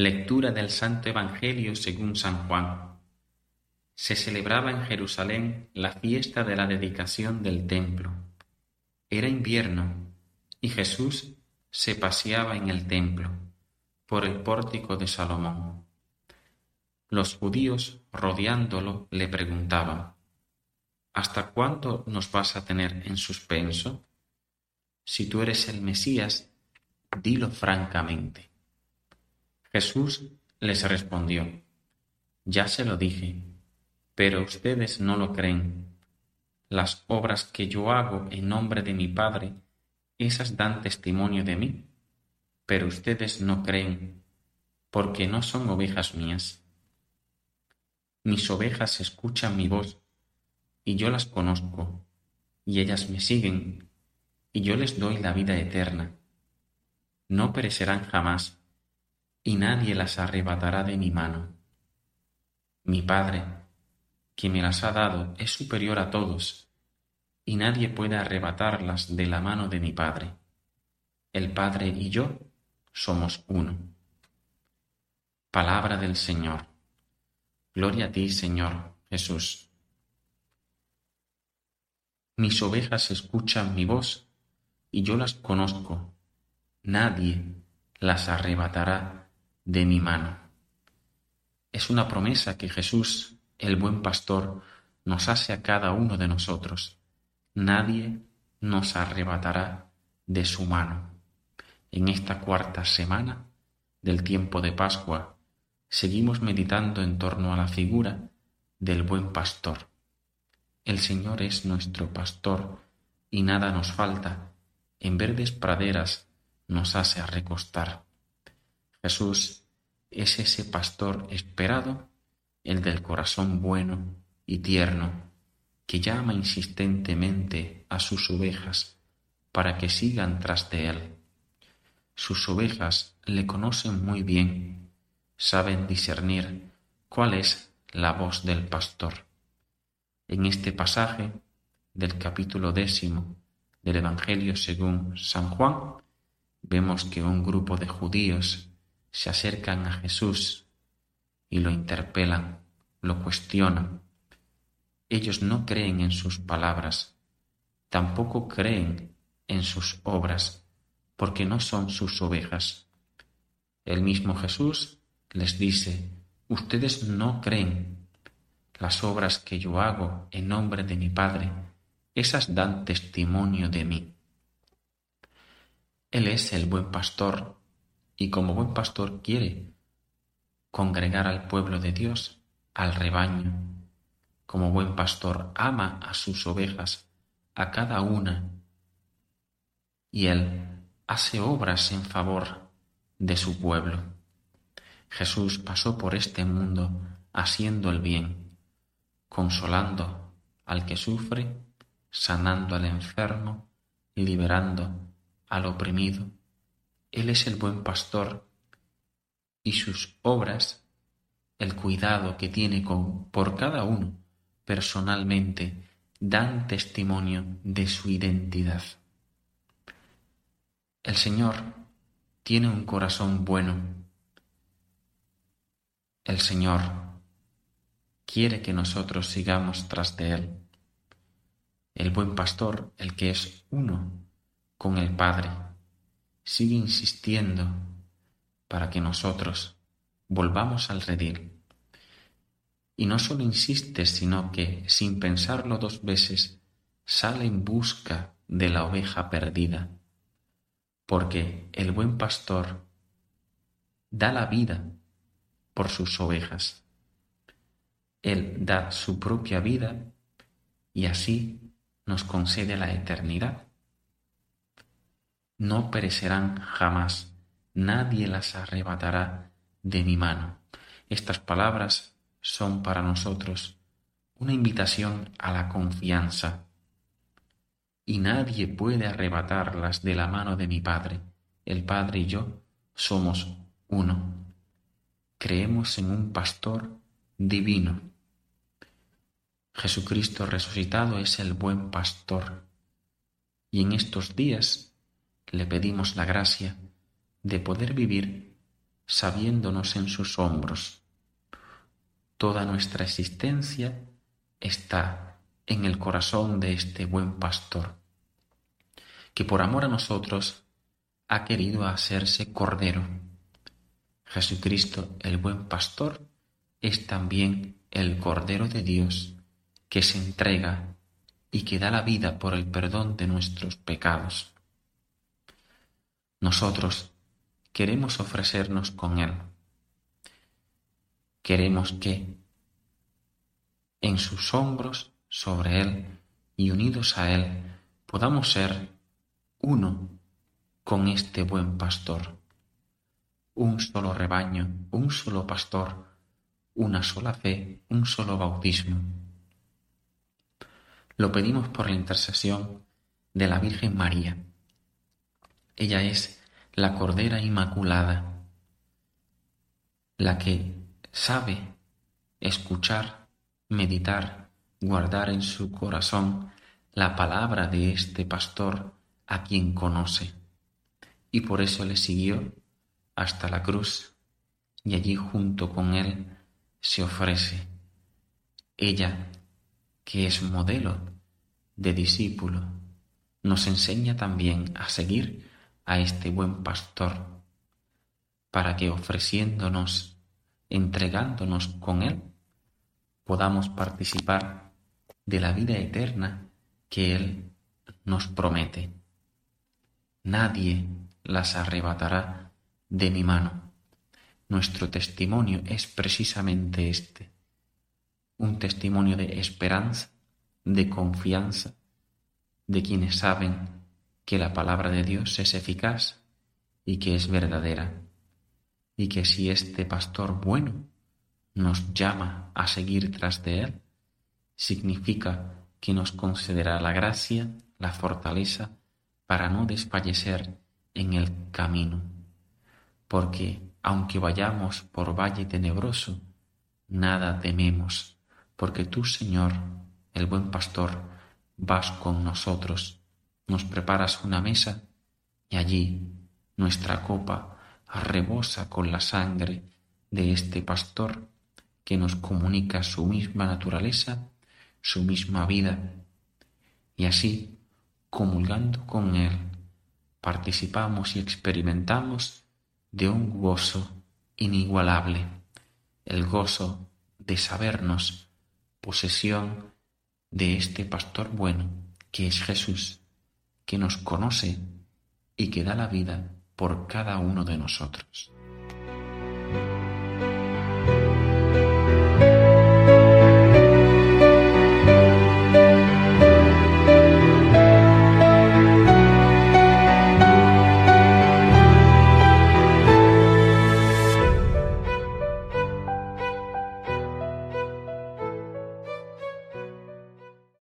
Lectura del Santo Evangelio según San Juan. Se celebraba en Jerusalén la fiesta de la dedicación del templo. Era invierno y Jesús se paseaba en el templo, por el pórtico de Salomón. Los judíos, rodeándolo, le preguntaban, ¿Hasta cuándo nos vas a tener en suspenso? Si tú eres el Mesías, dilo francamente. Jesús les respondió, Ya se lo dije, pero ustedes no lo creen. Las obras que yo hago en nombre de mi Padre, esas dan testimonio de mí, pero ustedes no creen, porque no son ovejas mías. Mis ovejas escuchan mi voz, y yo las conozco, y ellas me siguen, y yo les doy la vida eterna. No perecerán jamás y nadie las arrebatará de mi mano. Mi Padre, que me las ha dado, es superior a todos, y nadie puede arrebatarlas de la mano de mi Padre. El Padre y yo somos uno. Palabra del Señor. Gloria a ti, Señor Jesús. Mis ovejas escuchan mi voz, y yo las conozco. Nadie las arrebatará de mi mano. Es una promesa que Jesús, el buen pastor, nos hace a cada uno de nosotros. Nadie nos arrebatará de su mano. En esta cuarta semana del tiempo de Pascua, seguimos meditando en torno a la figura del buen pastor. El Señor es nuestro pastor y nada nos falta. En verdes praderas nos hace recostar. Jesús es ese pastor esperado, el del corazón bueno y tierno, que llama insistentemente a sus ovejas para que sigan tras de él. Sus ovejas le conocen muy bien, saben discernir cuál es la voz del pastor. En este pasaje del capítulo décimo del Evangelio según San Juan, vemos que un grupo de judíos se acercan a Jesús y lo interpelan, lo cuestionan. Ellos no creen en sus palabras, tampoco creen en sus obras, porque no son sus ovejas. El mismo Jesús les dice, ustedes no creen las obras que yo hago en nombre de mi Padre, esas dan testimonio de mí. Él es el buen pastor y como buen pastor quiere congregar al pueblo de Dios, al rebaño. Como buen pastor ama a sus ovejas, a cada una, y él hace obras en favor de su pueblo. Jesús pasó por este mundo haciendo el bien, consolando al que sufre, sanando al enfermo, liberando al oprimido él es el buen pastor y sus obras, el cuidado que tiene con, por cada uno personalmente, dan testimonio de su identidad. El Señor tiene un corazón bueno. El Señor quiere que nosotros sigamos tras de Él. El buen pastor, el que es uno con el Padre, sigue insistiendo para que nosotros volvamos al redil. Y no solo insiste, sino que, sin pensarlo dos veces, sale en busca de la oveja perdida, porque el buen pastor da la vida por sus ovejas. Él da su propia vida y así nos concede la eternidad no perecerán jamás, nadie las arrebatará de mi mano. Estas palabras son para nosotros una invitación a la confianza. Y nadie puede arrebatarlas de la mano de mi Padre. El Padre y yo somos uno. Creemos en un pastor divino. Jesucristo resucitado es el buen pastor. Y en estos días le pedimos la gracia de poder vivir sabiéndonos en sus hombros. Toda nuestra existencia está en el corazón de este buen pastor, que por amor a nosotros ha querido hacerse cordero. Jesucristo, el buen pastor, es también el Cordero de Dios que se entrega y que da la vida por el perdón de nuestros pecados. Nosotros queremos ofrecernos con Él. Queremos que en sus hombros, sobre Él y unidos a Él, podamos ser uno con este buen pastor. Un solo rebaño, un solo pastor, una sola fe, un solo bautismo. Lo pedimos por la intercesión de la Virgen María. Ella es la Cordera Inmaculada, la que sabe escuchar, meditar, guardar en su corazón la palabra de este pastor a quien conoce. Y por eso le siguió hasta la cruz y allí junto con él se ofrece. Ella, que es modelo de discípulo, nos enseña también a seguir a este buen pastor, para que ofreciéndonos, entregándonos con Él, podamos participar de la vida eterna que Él nos promete. Nadie las arrebatará de mi mano. Nuestro testimonio es precisamente este, un testimonio de esperanza, de confianza, de quienes saben que la palabra de Dios es eficaz y que es verdadera, y que si este pastor bueno nos llama a seguir tras de él, significa que nos concederá la gracia, la fortaleza, para no desfallecer en el camino, porque aunque vayamos por valle tenebroso, nada tememos, porque tú, Señor, el buen pastor, vas con nosotros, nos preparas una mesa y allí nuestra copa rebosa con la sangre de este pastor que nos comunica su misma naturaleza, su misma vida, y así, comulgando con Él, participamos y experimentamos de un gozo inigualable, el gozo de sabernos posesión de este pastor bueno que es Jesús, que nos conoce y que da la vida por cada uno de nosotros.